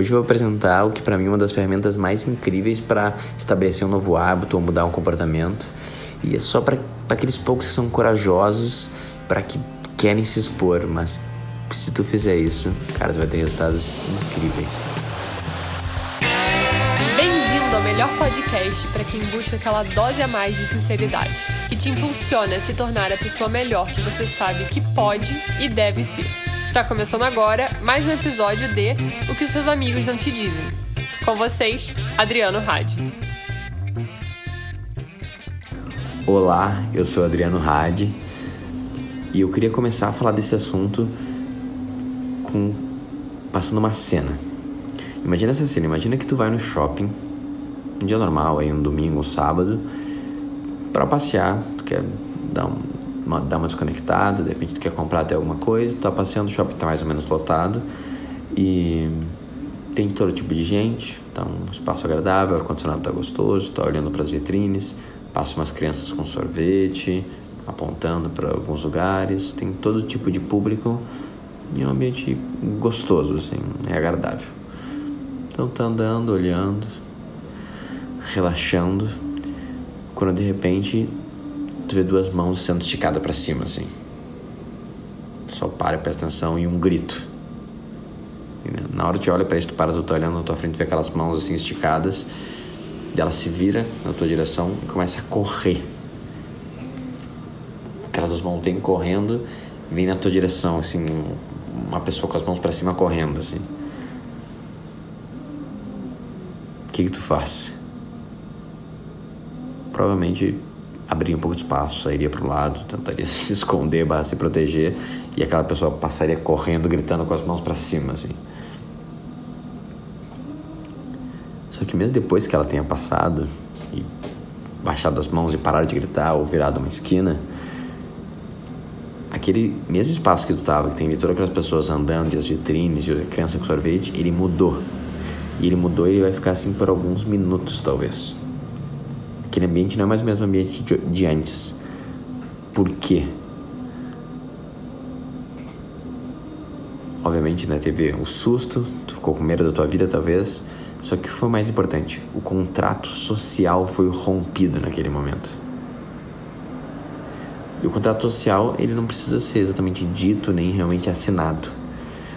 Hoje eu vou apresentar o que para mim é uma das ferramentas mais incríveis para estabelecer um novo hábito ou mudar um comportamento. E é só para aqueles poucos que são corajosos, para que querem se expor, mas se tu fizer isso, cara, tu vai ter resultados incríveis. Bem-vindo ao melhor podcast para quem busca aquela dose a mais de sinceridade, que te impulsiona a se tornar a pessoa melhor que você sabe que pode e deve ser. Está começando agora mais um episódio de O que seus amigos não te dizem. Com vocês, Adriano Hadi. Olá, eu sou Adriano Hadi e eu queria começar a falar desse assunto com passando uma cena. Imagina essa cena, imagina que tu vai no shopping, um dia normal, aí um domingo ou um sábado, para passear, tu quer dar um dar uma desconectada, de repente tu quer comprar até alguma coisa, tá passeando, o shopping tá mais ou menos lotado e tem todo tipo de gente, tá um espaço agradável, o ar-condicionado tá gostoso, tá olhando para as vitrines, passa umas crianças com sorvete, apontando para alguns lugares, tem todo tipo de público e é um ambiente gostoso, assim, é agradável. Então tá andando, olhando, relaxando, quando de repente tu vê duas mãos sendo esticadas para cima, assim. Só para presta atenção e um grito. E, né, na hora que tu olha para isso, tu para, tu tá olhando na tua frente, vê aquelas mãos assim esticadas, e ela se vira na tua direção e começa a correr. Aquelas duas mãos vêm correndo, vem na tua direção, assim, uma pessoa com as mãos para cima correndo, assim. O que que tu faz? Provavelmente abria um pouco de espaço, sairia para o lado, tentaria se esconder, barra se proteger, e aquela pessoa passaria correndo, gritando com as mãos para cima, assim. Só que mesmo depois que ela tenha passado e baixado as mãos e parado de gritar ou virado uma esquina, aquele mesmo espaço que tu tava, que tem todas aquelas pessoas andando, e as vitrines, e a criança com sorvete, ele mudou. E ele mudou e ele vai ficar assim por alguns minutos, talvez. Aquele ambiente não é mais o mesmo ambiente de, de antes. Por quê? Obviamente, né, teve o susto, tu ficou com medo da tua vida, talvez. Só que foi mais importante? O contrato social foi rompido naquele momento. E o contrato social, ele não precisa ser exatamente dito nem realmente assinado.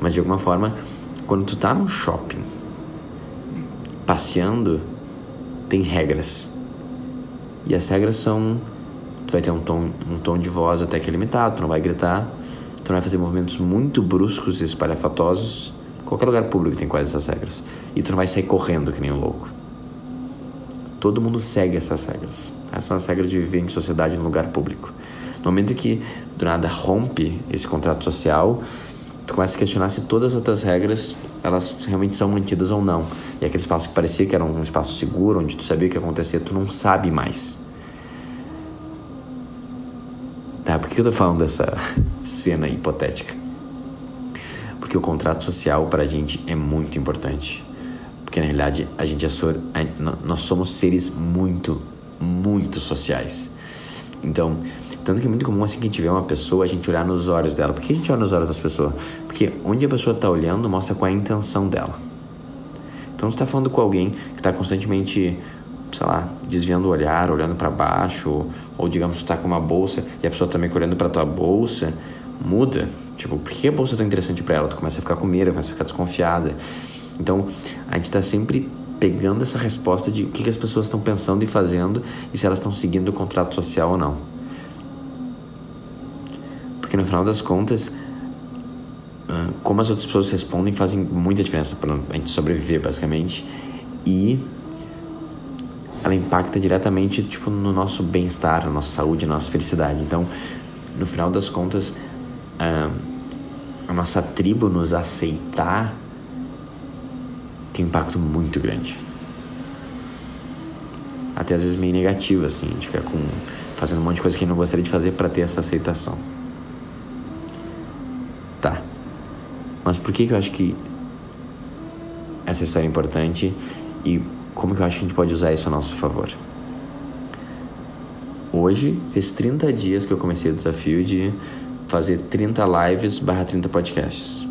Mas de alguma forma, quando tu tá num shopping, passeando, tem regras. E as regras são: tu vai ter um tom, um tom de voz até que é limitado, tu não vai gritar, tu não vai fazer movimentos muito bruscos e espalhafatosos. Qualquer lugar público tem quase essas regras. E tu não vai sair correndo que nem um louco. Todo mundo segue essas regras. Essas são as regras de viver em sociedade em lugar público. No momento que do nada rompe esse contrato social, tu começa a questionar se todas as outras regras elas realmente são mantidas ou não. E aquele espaço que parecia que era um espaço seguro, onde tu sabia o que ia acontecer, tu não sabe mais. Tá, por que eu tô falando dessa cena hipotética? Porque o contrato social para a gente é muito importante. Porque na realidade a gente é nós somos seres muito, muito sociais. Então, tanto que é muito comum assim que a gente vê uma pessoa, a gente olhar nos olhos dela. Por que a gente olha nos olhos das pessoas? Porque onde a pessoa está olhando mostra qual é a intenção dela. Então, você está falando com alguém que está constantemente, sei lá, desviando o olhar, olhando para baixo, ou, ou digamos, está com uma bolsa e a pessoa também tá olhando para tua bolsa, muda. Tipo, por que a bolsa é tão interessante para ela? Tu começa a ficar com medo, começa a ficar desconfiada. Então, a gente está sempre pegando essa resposta de o que, que as pessoas estão pensando e fazendo e se elas estão seguindo o contrato social ou não. Porque no final das contas, ah, como as outras pessoas respondem fazem muita diferença para a gente sobreviver, basicamente. E ela impacta diretamente tipo, no nosso bem-estar, na nossa saúde, na nossa felicidade. Então, no final das contas, ah, a nossa tribo nos aceitar tem um impacto muito grande. Até às vezes meio negativo, assim, a gente fica com, fazendo um monte de coisa que a gente não gostaria de fazer para ter essa aceitação. Mas por que, que eu acho que essa história é importante e como que eu acho que a gente pode usar isso a nosso favor? Hoje fez 30 dias que eu comecei o desafio de fazer 30 lives barra 30 podcasts.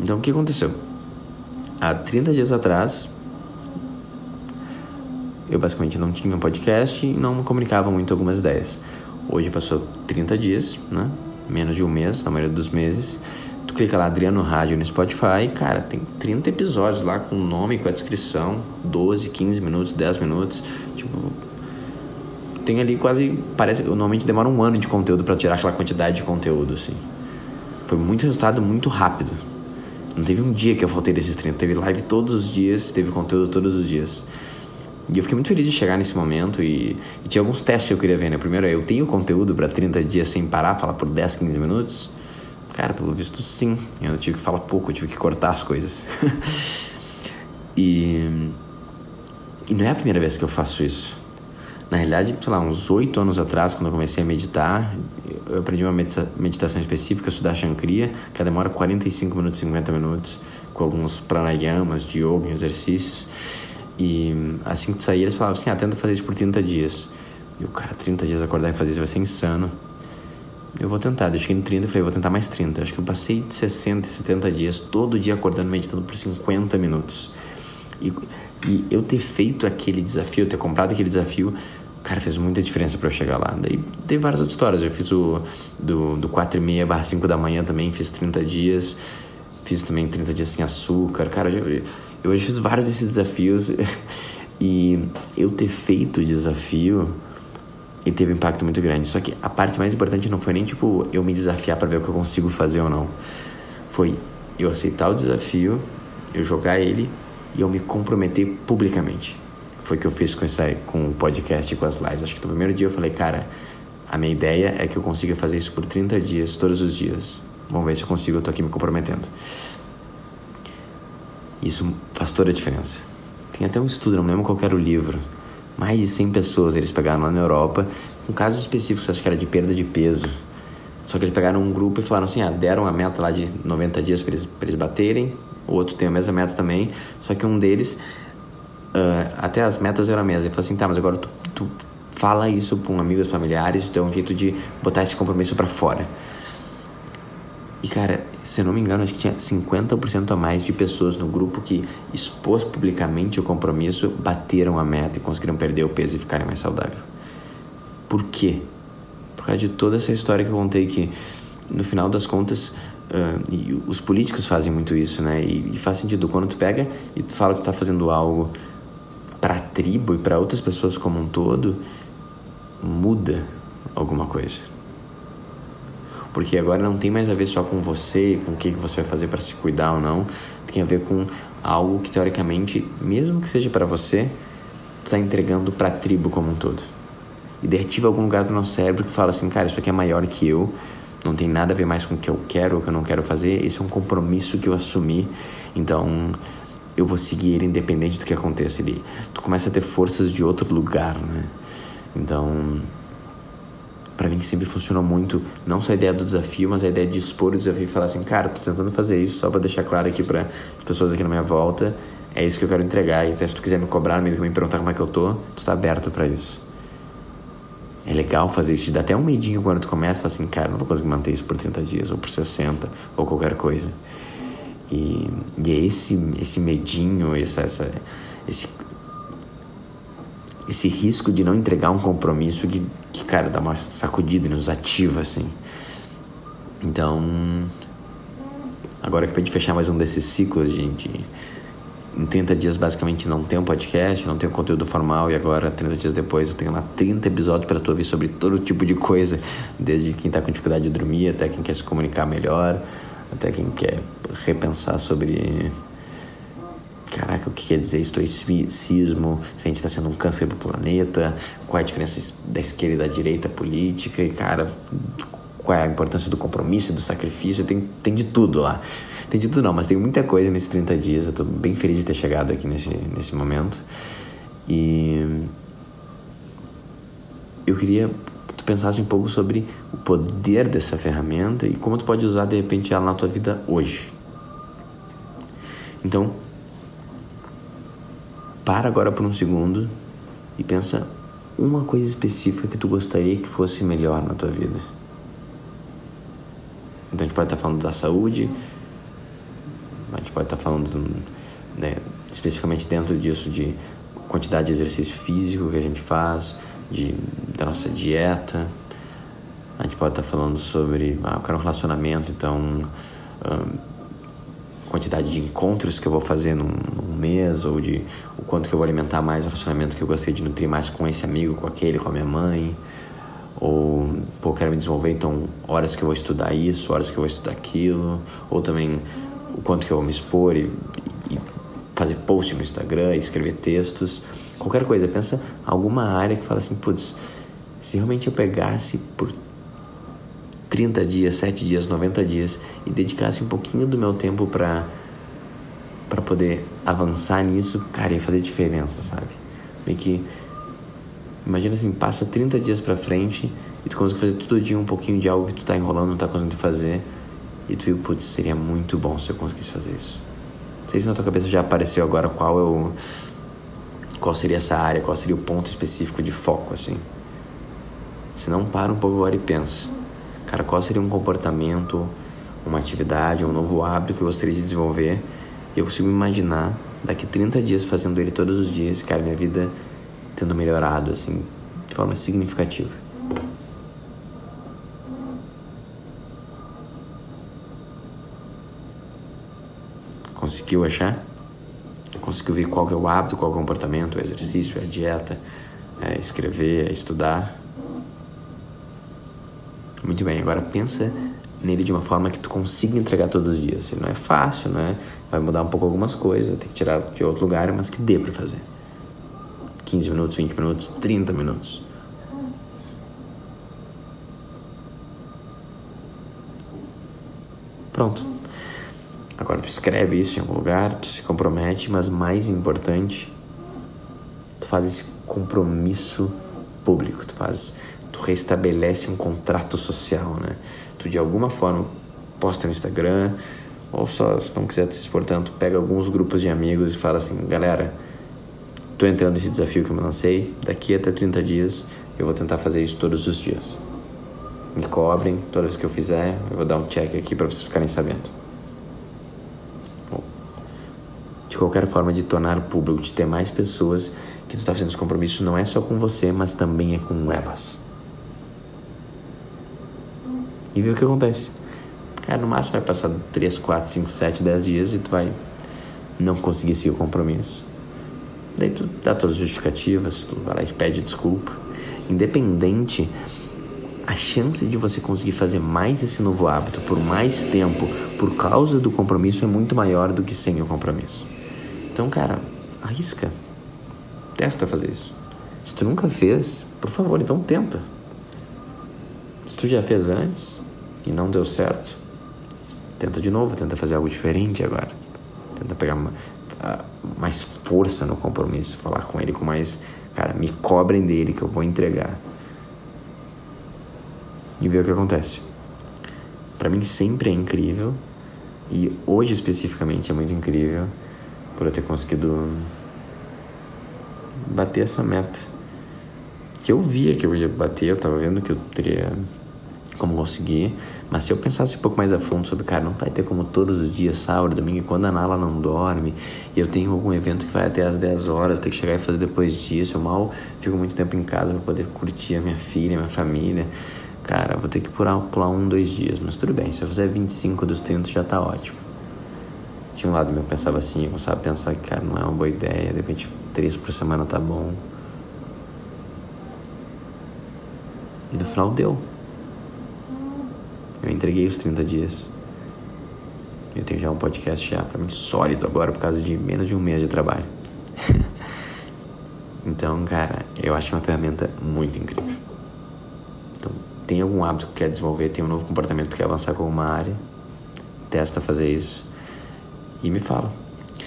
Então o que aconteceu? há 30 dias atrás, eu basicamente não tinha um podcast e não comunicava muito algumas ideias. Hoje passou 30 dias, né? Menos de um mês, na maioria dos meses. Tu clica lá Adriano Rádio no Spotify, cara, tem 30 episódios lá com o nome, com a descrição, 12, 15 minutos, 10 minutos. Tipo, tem ali quase. Parece. Normalmente demora um ano de conteúdo para tirar aquela quantidade de conteúdo, assim. Foi muito resultado muito rápido. Não teve um dia que eu faltei desses 30. Teve live todos os dias, teve conteúdo todos os dias. E eu fiquei muito feliz de chegar nesse momento e, e tinha alguns testes que eu queria ver, né? Primeiro, eu tenho conteúdo para 30 dias sem parar, falar por 10, 15 minutos? Cara, pelo visto sim. Eu tive que falar pouco, eu tive que cortar as coisas. e, e não é a primeira vez que eu faço isso. Na realidade, sei lá, uns oito anos atrás, quando eu comecei a meditar, eu aprendi uma meditação específica, estudar Shankriya, que demora 45 minutos, 50 minutos, com alguns pranayamas, de yoga, exercícios. E assim que saí, eles falavam assim: ah, tenta fazer isso por 30 dias. E o cara, 30 dias acordar e fazer isso vai ser insano. Eu vou tentar. Cheguei em 30 e falei: vou tentar mais 30. Acho que eu passei de 60 e 70 dias, todo dia acordando meditando por 50 minutos. E, e eu ter feito aquele desafio, ter comprado aquele desafio, cara, fez muita diferença para eu chegar lá. Daí tem várias outras histórias. Eu fiz o do, do 4 e meia barra 5 da manhã também, fiz 30 dias. Fiz também 30 dias sem açúcar. Cara, eu, eu hoje fiz vários desses desafios e eu ter feito o desafio e teve um impacto muito grande. Só que a parte mais importante não foi nem tipo eu me desafiar para ver o que eu consigo fazer ou não. Foi eu aceitar o desafio, eu jogar ele e eu me comprometer publicamente. Foi o que eu fiz com, essa, com o podcast e com as lives. Acho que no primeiro dia eu falei, cara, a minha ideia é que eu consiga fazer isso por 30 dias, todos os dias. Vamos ver se eu consigo, eu tô aqui me comprometendo. Isso faz toda a diferença. Tem até um estudo, não lembro qual era o livro. Mais de 100 pessoas eles pegaram lá na Europa, com casos específicos, acho que era de perda de peso. Só que eles pegaram um grupo e falaram assim: ah, deram a meta lá de 90 dias para eles, eles baterem, o outro tem a mesma meta também, só que um deles, uh, até as metas eram a mesma. Ele falou assim: tá, mas agora tu, tu fala isso para um amigo, familiares, tu é um jeito de botar esse compromisso para fora. E cara, se não me engano, acho que tinha 50% a mais de pessoas no grupo que expôs publicamente o compromisso, bateram a meta e conseguiram perder o peso e ficarem mais saudáveis. Por quê? Por causa de toda essa história que eu contei que, no final das contas, uh, os políticos fazem muito isso, né? E, e, faz sentido quando tu pega e tu fala que tu tá fazendo algo para a tribo e para outras pessoas como um todo, muda alguma coisa. Porque agora não tem mais a ver só com você, com o que você vai fazer para se cuidar ou não. Tem a ver com algo que teoricamente, mesmo que seja para você, está entregando para a tribo como um todo. E daí ativa algum lugar do nosso cérebro que fala assim, cara, isso aqui é maior que eu, não tem nada a ver mais com o que eu quero ou que eu não quero fazer, esse é um compromisso que eu assumi, então eu vou seguir ele independente do que aconteça. Ele, tu começa a ter forças de outro lugar, né? Então, para mim sempre funcionou muito, não só a ideia do desafio, mas a ideia de expor o desafio e falar assim, cara, tô tentando fazer isso só para deixar claro aqui para as pessoas aqui na minha volta, é isso que eu quero entregar. E até se tu quiser me cobrar, me, me perguntar como é que eu tô, tu está aberto para isso. É legal fazer isso, te dá até um medinho quando tu começa, fala assim, cara, não vou conseguir manter isso por 30 dias, ou por 60, ou qualquer coisa. E, e é esse, esse medinho, essa, essa, esse, esse risco de não entregar um compromisso que que, cara, dá uma sacudida nos ativa, assim. Então, agora que pra gente fechar mais um desses ciclos, gente, em 30 dias basicamente não tem um podcast, não tem um conteúdo formal e agora 30 dias depois eu tenho lá 30 episódios para tu ouvir sobre todo tipo de coisa, desde quem tá com dificuldade de dormir até quem quer se comunicar melhor, até quem quer repensar sobre caraca, o que quer dizer estoicismo, se a gente está sendo um câncer do planeta, qual é a diferença da esquerda e da direita política, e cara, qual é a importância do compromisso, do sacrifício, tem, tem de tudo lá. Tem de tudo não, mas tem muita coisa nesses 30 dias, eu estou bem feliz de ter chegado aqui nesse, nesse momento. E eu queria que tu pensasse um pouco sobre o poder dessa ferramenta e como tu pode usar de repente ela na tua vida hoje. Então, para agora por um segundo e pensa uma coisa específica que tu gostaria que fosse melhor na tua vida. Então a gente pode estar falando da saúde, a gente pode estar falando né, especificamente dentro disso de quantidade de exercício físico que a gente faz, de, da nossa dieta. A gente pode estar falando sobre, ah, eu quero um relacionamento, então quantidade de encontros que eu vou fazer num, mês, ou de o quanto que eu vou alimentar mais o relacionamento que eu gostaria de nutrir mais com esse amigo, com aquele, com a minha mãe. Ou, pô, quero me desenvolver, então horas que eu vou estudar isso, horas que eu vou estudar aquilo. Ou também o quanto que eu vou me expor e, e fazer post no Instagram, escrever textos. Qualquer coisa, pensa alguma área que fala assim, putz, se realmente eu pegasse por 30 dias, 7 dias, 90 dias e dedicasse um pouquinho do meu tempo para para poder avançar nisso, cara, ia fazer diferença, sabe? Meio que imagina assim, passa 30 dias para frente e tu consegue fazer todo dia um pouquinho de algo que tu tá enrolando, não tá conseguindo fazer e tu viu, putz, seria muito bom se eu conseguisse fazer isso. Não sei se na tua cabeça já apareceu agora qual é o qual seria essa área, qual seria o ponto específico de foco assim. Se não para um pouco agora e pensa Cara, qual seria um comportamento, uma atividade, um novo hábito que eu gostaria de desenvolver? Eu consigo imaginar daqui 30 dias fazendo ele todos os dias, cara, minha vida tendo melhorado, assim, de forma significativa. Conseguiu achar? Conseguiu ver qual é o hábito, qual é o comportamento, o exercício, a dieta, é escrever, é estudar? Muito bem, agora pensa nele de uma forma que tu consiga entregar todos os dias. Não é fácil, né? Vai mudar um pouco algumas coisas, tem que tirar de outro lugar, mas que dê para fazer. 15 minutos, 20 minutos, 30 minutos. Pronto. Agora tu escreve isso em algum lugar, tu se compromete, mas mais importante, tu faz esse compromisso público, tu faz tu restabelece um contrato social, né? Tu de alguma forma posta no Instagram ou só se não quiser se expor tanto, pega alguns grupos de amigos e fala assim, galera, tô entrando nesse desafio que eu me lancei, daqui até 30 dias eu vou tentar fazer isso todos os dias. Me cobrem, toda vez que eu fizer, eu vou dar um check aqui para vocês ficarem sabendo. De qualquer forma, de tornar público, de ter mais pessoas que tu está fazendo esse compromisso, não é só com você, mas também é com elas e ver o que acontece. Cara, no máximo vai passar 3, 4, 5, 7, 10 dias e tu vai não conseguir seguir o compromisso. Daí tu dá todas as justificativas, tu vai lá e pede desculpa. Independente, a chance de você conseguir fazer mais esse novo hábito por mais tempo por causa do compromisso é muito maior do que sem o compromisso. Então, cara, arrisca. Testa fazer isso. Se tu nunca fez, por favor, então tenta. Se tu já fez antes e não deu certo, tenta de novo, tenta fazer algo diferente agora. Tenta pegar uma, uh, mais força no compromisso, falar com ele com mais. Cara, me cobrem dele que eu vou entregar. E ver o que acontece. Para mim sempre é incrível e hoje especificamente é muito incrível por eu ter conseguido bater essa meta. Que eu via que eu ia bater, eu tava vendo que eu teria como conseguir. Mas se eu pensasse um pouco mais a fundo sobre, cara, não vai ter como todos os dias, sábado, domingo, e quando a Nala não dorme, e eu tenho algum evento que vai até às 10 horas, eu tenho que chegar e fazer depois disso, eu mal fico muito tempo em casa para poder curtir a minha filha, a minha família. Cara, vou ter que pular, pular um, dois dias, mas tudo bem, se eu fizer 25 dos 30 já tá ótimo. Tinha um lado meu pensava assim, eu começava a pensar que, cara, não é uma boa ideia, de repente três por semana tá bom. E no final deu. Eu entreguei os 30 dias. Eu tenho já um podcast já para mim sólido agora por causa de menos de um mês de trabalho. então, cara, eu acho uma ferramenta muito incrível. Então, tem algum hábito que quer desenvolver, tem um novo comportamento que quer avançar com uma área, testa fazer isso e me fala.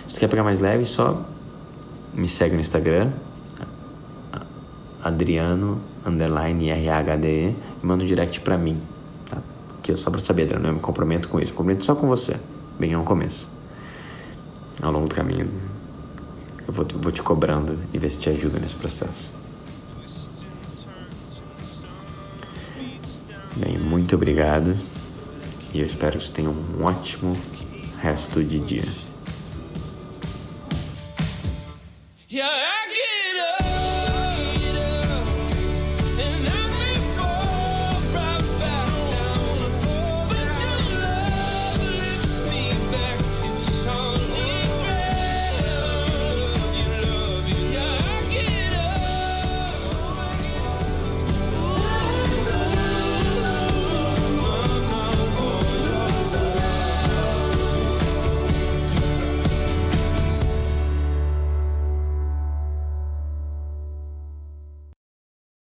Se quer pegar mais leve, só me segue no Instagram, Adriano underline e manda um direct para mim que só para saber, eu me comprometo com isso. Me comprometo só com você, bem ao começo. Ao longo do caminho, eu vou, vou te cobrando e ver se te ajuda nesse processo. Bem, muito obrigado e eu espero que você tenha um ótimo resto de dia.